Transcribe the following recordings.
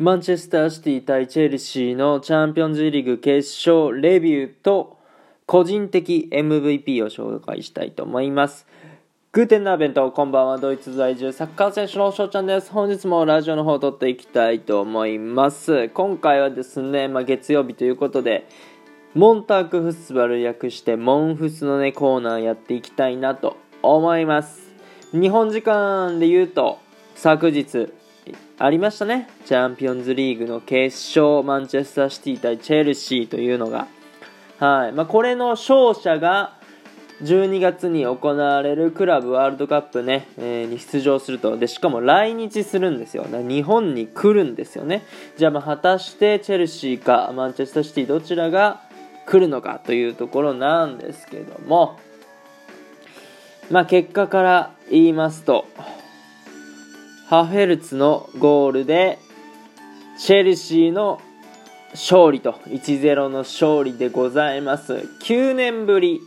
マンチェスターシティ対チェルシーのチャンピオンズリーグ決勝レビューと個人的 MVP を紹介したいと思います。グーテンナーベント、こんばんは、ドイツ在住サッカー選手の翔ちゃんです。本日もラジオの方を撮っていきたいと思います。今回はですね、まあ、月曜日ということで、モンタークフスバル略してモンフスのね、コーナーやっていきたいなと思います。日本時間で言うと、昨日、ありましたね。チャンピオンズリーグの決勝、マンチェスターシティ対チェルシーというのが。はい。まあ、これの勝者が、12月に行われるクラブワールドカップね、えー、に出場すると。で、しかも来日するんですよ。日本に来るんですよね。じゃあ、まあ、果たしてチェルシーかマンチェスターシティどちらが来るのかというところなんですけども、まあ、結果から言いますと、ハフェルツのゴールでチェルシーの勝利と1-0の勝利でございます。9年ぶり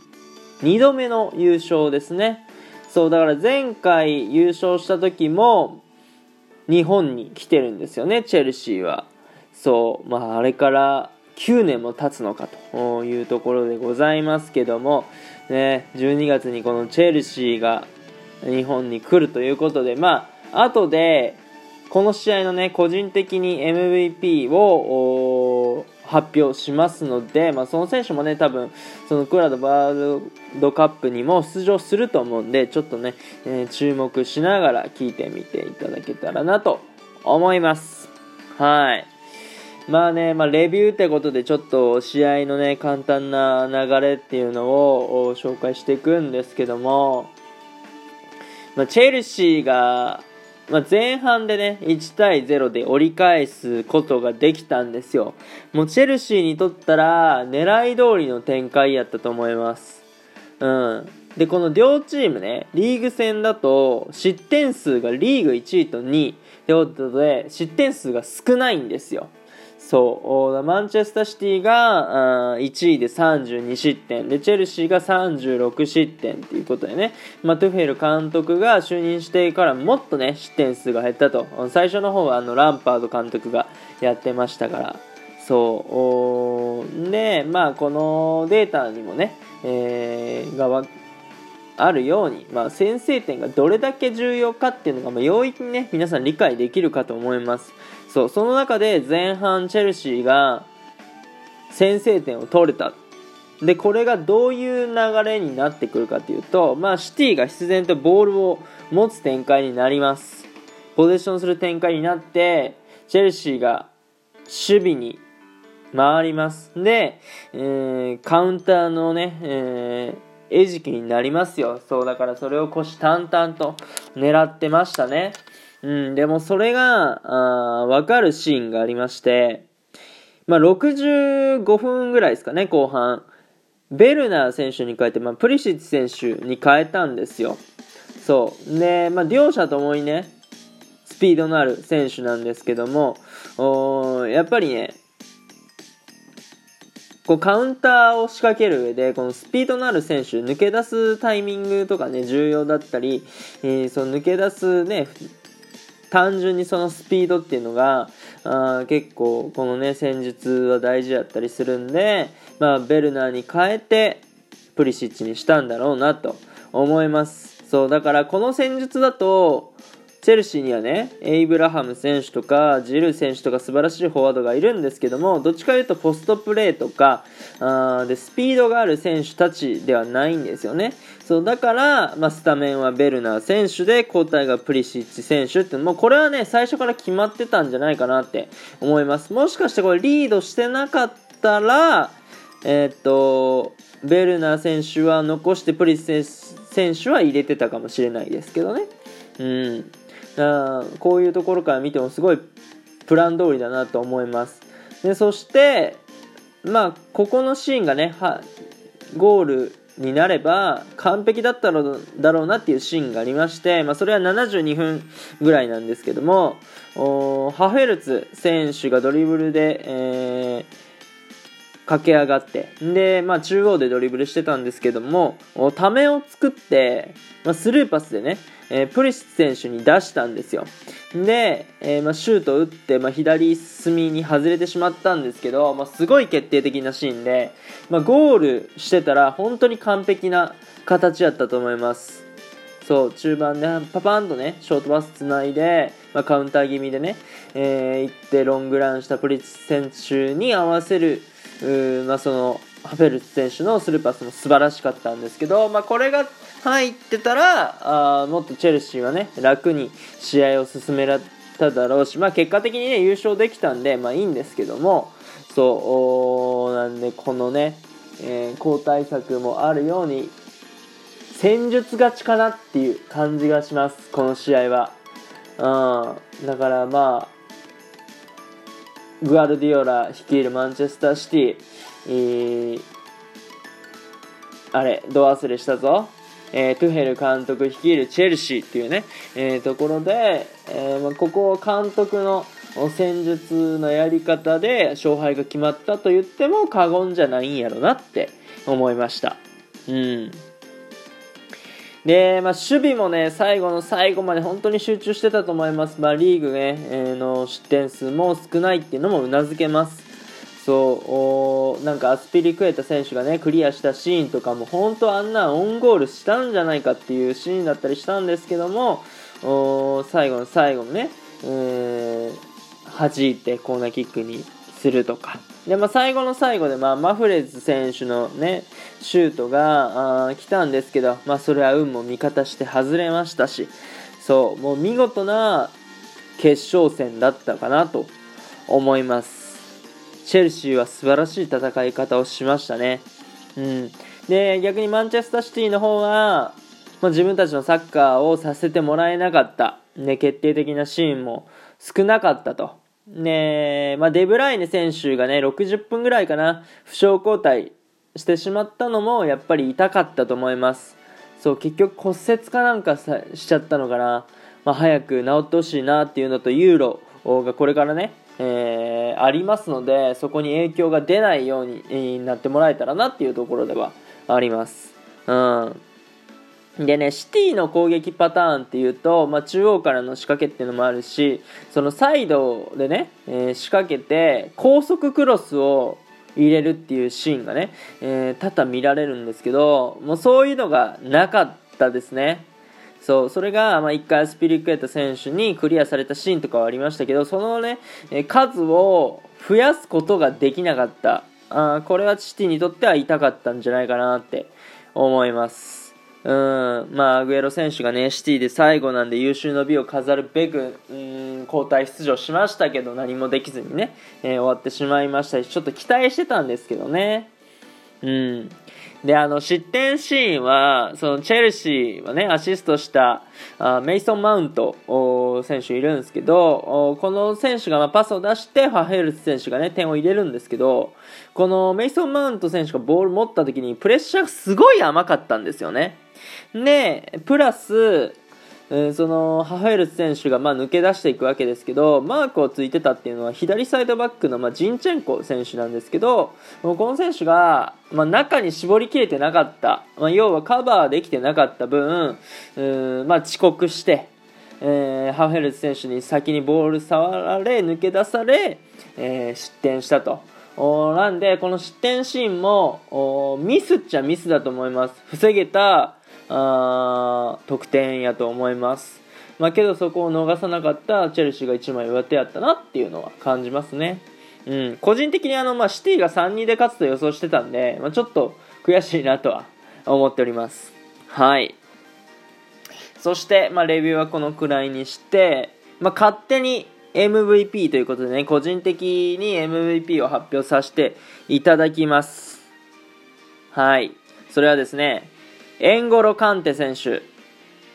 2度目の優勝ですね。そうだから前回優勝した時も日本に来てるんですよねチェルシーは。そうまああれから9年も経つのかというところでございますけども、ね、12月にこのチェルシーが日本に来るということでまあ後で、この試合のね、個人的に MVP を発表しますので、まあ、その選手もね、多分、そのクラドワールドカップにも出場すると思うんで、ちょっとね、えー、注目しながら聞いてみていただけたらなと思います。はい。まあね、まあ、レビューってことでちょっと試合のね、簡単な流れっていうのを紹介していくんですけども、まあ、チェルシーがまあ、前半でね、1対0で折り返すことができたんですよ。もうチェルシーにとったら、狙い通りの展開やったと思います。うん。で、この両チームね、リーグ戦だと、失点数がリーグ1位と2位ということで、失点数が少ないんですよ。そうマンチェスターシティが1位で32失点でチェルシーが36失点ということでね、まあ、トゥフェル監督が就任してからもっとね失点数が減ったと。最初の方はあのランパード監督がやってましたから。そうでまあこのデータにもね、えー、があるように、まあ、先制点がどれだけ重要かっていうのが、まあ、容易にね皆さん理解できるかと思います。そうその中で前半チェルシーが先制点を取れた。でこれがどういう流れになってくるかというと、まあ、シティが必然とボールを持つ展開になります。ポゼッションする展開になってチェルシーが守備に回ります。で、えー、カウンターのね、えー、餌食になりますよ。そうだからそれを虎視眈々と狙ってましたね。うん、でもそれが、あわかるシーンがありまして、まあ、65分ぐらいですかね、後半。ベルナー選手に変えて、まあ、プリシッチ選手に変えたんですよ。そう。で、まあ、両者ともにね、スピードのある選手なんですけども、おやっぱりね、こうカウンターを仕掛ける上で、このスピードのある選手、抜け出すタイミングとかね、重要だったり、えー、その抜け出すね、単純にそのスピードっていうのがあ結構このね戦術は大事だったりするんで、まあ、ベルナーに変えてプリシッチにしたんだろうなと思います。そうだからこの戦術だとチェルシーにはね、エイブラハム選手とか、ジル選手とか素晴らしいフォワードがいるんですけども、どっちかというとポストプレーとか、あでスピードがある選手たちではないんですよね。そうだから、まあ、スタメンはベルナー選手で、交代がプリシッチ選手って、もうこれはね、最初から決まってたんじゃないかなって思います。もしかしてこれリードしてなかったら、えー、っと、ベルナー選手は残してプリシッチ選手は入れてたかもしれないですけどね。うん。こういうところから見てもすごいプラン通りだなと思います。でそしてまあここのシーンがねはゴールになれば完璧だったのだろうなっていうシーンがありまして、まあ、それは72分ぐらいなんですけどもハフェルツ選手がドリブルで、えー、駆け上がって。で、まあ、中央でドリブルしてたんですけどもためを作って、まあ、スルーパスでね、えー、プリシッツ選手に出したんですよ。で、えー、まあ、シュート打って、まあ、左隅に外れてしまったんですけど、まあ、すごい決定的なシーンで、まあ、ゴールしてたら本当に完璧な形やったと思います。そう中盤でパパンとねショートパスつないで、まあ、カウンター気味でね、えー、行ってロングランしたプリッツ選手に合わせるまあ、そのハフェルツ選手のスルーパスも素晴らしかったんですけど、まあ、これが入ってたらあもっとチェルシーはね楽に試合を進められただろうし、まあ、結果的にね優勝できたんで、まあ、いいんですけどもそうなんでこのね、えー、交代策もあるように戦術勝ちかなっていう感じがしますこの試合は。うん、だからまあグアルディオラ率いるマンチェスターシティ、えー、あれ、ド忘れしたぞ。えー、トゥヘル監督率いるチェルシーっていうね、えー、ところで、えーまあ、ここ監督の戦術のやり方で勝敗が決まったと言っても過言じゃないんやろなって思いました。うん。で、まあ、守備もね、最後の最後まで本当に集中してたと思います。まあ、リーグね、えー、の失点数も少ないっていうのもうなずけます。そう、なんかアスピリクエタ選手がね、クリアしたシーンとかも本当あんなオンゴールしたんじゃないかっていうシーンだったりしたんですけども、最後の最後のね、えー、弾いてコーナーキックにするとか。で、まあ、最後の最後で、まあ、マフレーズ選手のね、シュートがあ来たんですけど、まあ、それは運も味方して外れましたし、そう、もう見事な決勝戦だったかなと思います。チェルシーは素晴らしい戦い方をしましたね。うん。で、逆にマンチェスターシティの方は、まあ、自分たちのサッカーをさせてもらえなかった。ね、決定的なシーンも少なかったと。ねまあ、デブライネ選手がね、60分ぐらいかな、負傷交代してしまったのも、やっぱり痛かったと思います。そう、結局骨折かなんかしちゃったのかな。まあ、早く治ってほしいなっていうのと、ユーロがこれからね、えー、ありますので、そこに影響が出ないようになってもらえたらなっていうところではあります。うん。でね、シティの攻撃パターンっていうと、まあ、中央からの仕掛けっていうのもあるし、そのサイドでね、えー、仕掛けて、高速クロスを入れるっていうシーンがね、えー、多々見られるんですけど、もうそういうのがなかったですね。そう、それが、まあ、1回スピリクエット選手にクリアされたシーンとかはありましたけど、そのね、え数を増やすことができなかった。あこれはシティにとっては痛かったんじゃないかなって思います。うん、まあ、アグエロ選手がね、シティで最後なんで優秀の美を飾るべく、うん、交代出場しましたけど、何もできずにね、えー、終わってしまいましたし、ちょっと期待してたんですけどね。うん。で、あの、失点シーンは、その、チェルシーはね、アシストしたあメイソン・マウント選手いるんですけど、この選手がまパスを出して、ファヘルツ選手がね、点を入れるんですけど、このメイソン・マウント選手がボール持った時に、プレッシャーがすごい甘かったんですよね。で、プラス、そのハフェルツ選手がま抜け出していくわけですけどマークをついてたっていうのは左サイドバックのまジンチェンコ選手なんですけどこの選手がま中に絞りきれてなかった、ま要はカバーできてなかった分まあ遅刻して、えー、ハフェルツ選手に先にボール触られ抜け出され、えー、失点したと。なんで、この失点シーンもミスっちゃミスだと思います。防げたあ得点やと思います。まあ、けどそこを逃さなかったチェルシーが1枚上手やったなっていうのは感じますね。うん、個人的にあの、まあ、シティが3-2で勝つと予想してたんで、まあ、ちょっと悔しいなとは思っております。はい。そして、まあ、レビューはこのくらいにして、まあ、勝手に MVP ということでね、個人的に MVP を発表させていただきます。はい。それはですね、エンゴロ・カンテ選手。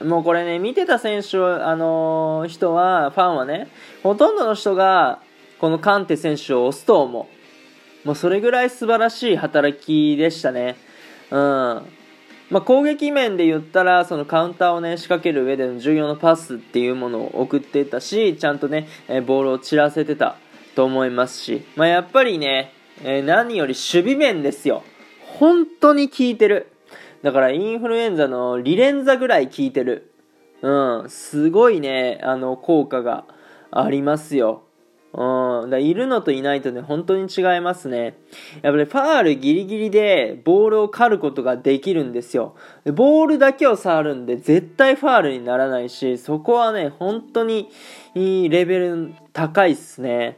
もうこれね、見てた選手、あのー、人は、ファンはね、ほとんどの人が、このカンテ選手を押すと思う。もうそれぐらい素晴らしい働きでしたね。うん。まあ、攻撃面で言ったら、そのカウンターをね、仕掛ける上での重要なパスっていうものを送ってたし、ちゃんとね、えボールを散らせてたと思いますし、まあ、やっぱりね、え、何より守備面ですよ。本当に効いてる。だからインフルエンザのリレンザぐらい効いてる。うん、すごいね、あの、効果がありますよ。うん、だいるのといないとね、本当に違いますね。やっぱりファールギリギリでボールを狩ることができるんですよ。ボールだけを触るんで絶対ファールにならないし、そこはね、本当にいいレベル高いっすね。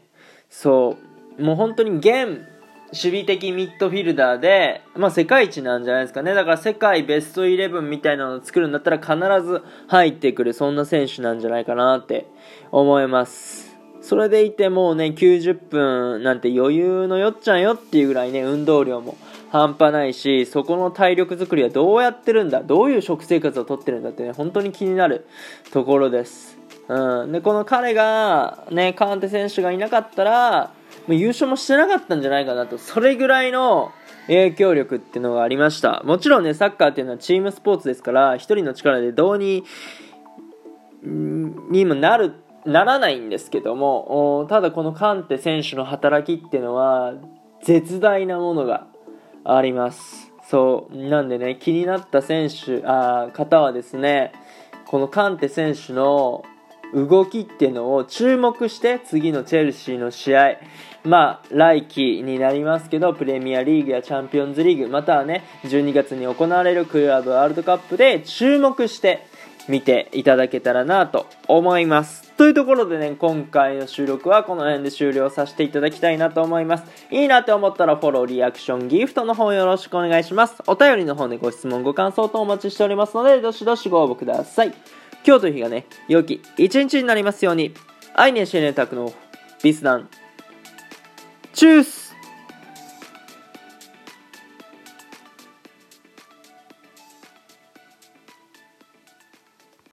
そう。もう本当に現守備的ミッドフィルダーで、まあ世界一なんじゃないですかね。だから世界ベストイレブンみたいなのを作るんだったら必ず入ってくる、そんな選手なんじゃないかなって思います。それでいてもうね、90分なんて余裕のよっちゃんよっていうぐらいね、運動量も半端ないし、そこの体力作りはどうやってるんだ、どういう食生活をとってるんだってね、本当に気になるところです。うん。で、この彼が、ね、カーンテ選手がいなかったら、もう優勝もしてなかったんじゃないかなと、それぐらいの影響力っていうのがありました。もちろんね、サッカーっていうのはチームスポーツですから、一人の力でどうに、にもなる、ならないんですけども、ただこのカンテ選手の働きっていうのは、絶大なものがあります。そう。なんでね、気になった選手、あ方はですね、このカンテ選手の動きっていうのを注目して次のチェルシーの試合まあ来季になりますけどプレミアリーグやチャンピオンズリーグまたはね12月に行われるクラブワールドカップで注目して見ていただけたらなと思いますというところでね今回の収録はこの辺で終了させていただきたいなと思います。いいなって思ったらフォローリアクションギフトの方よろしくお願いします。お便りの方でご質問ご感想等お待ちしておりますのでどしどしご応募ください。今日という日がね、良き一日になりますように、アイネシェネタクのビスダン、チュース。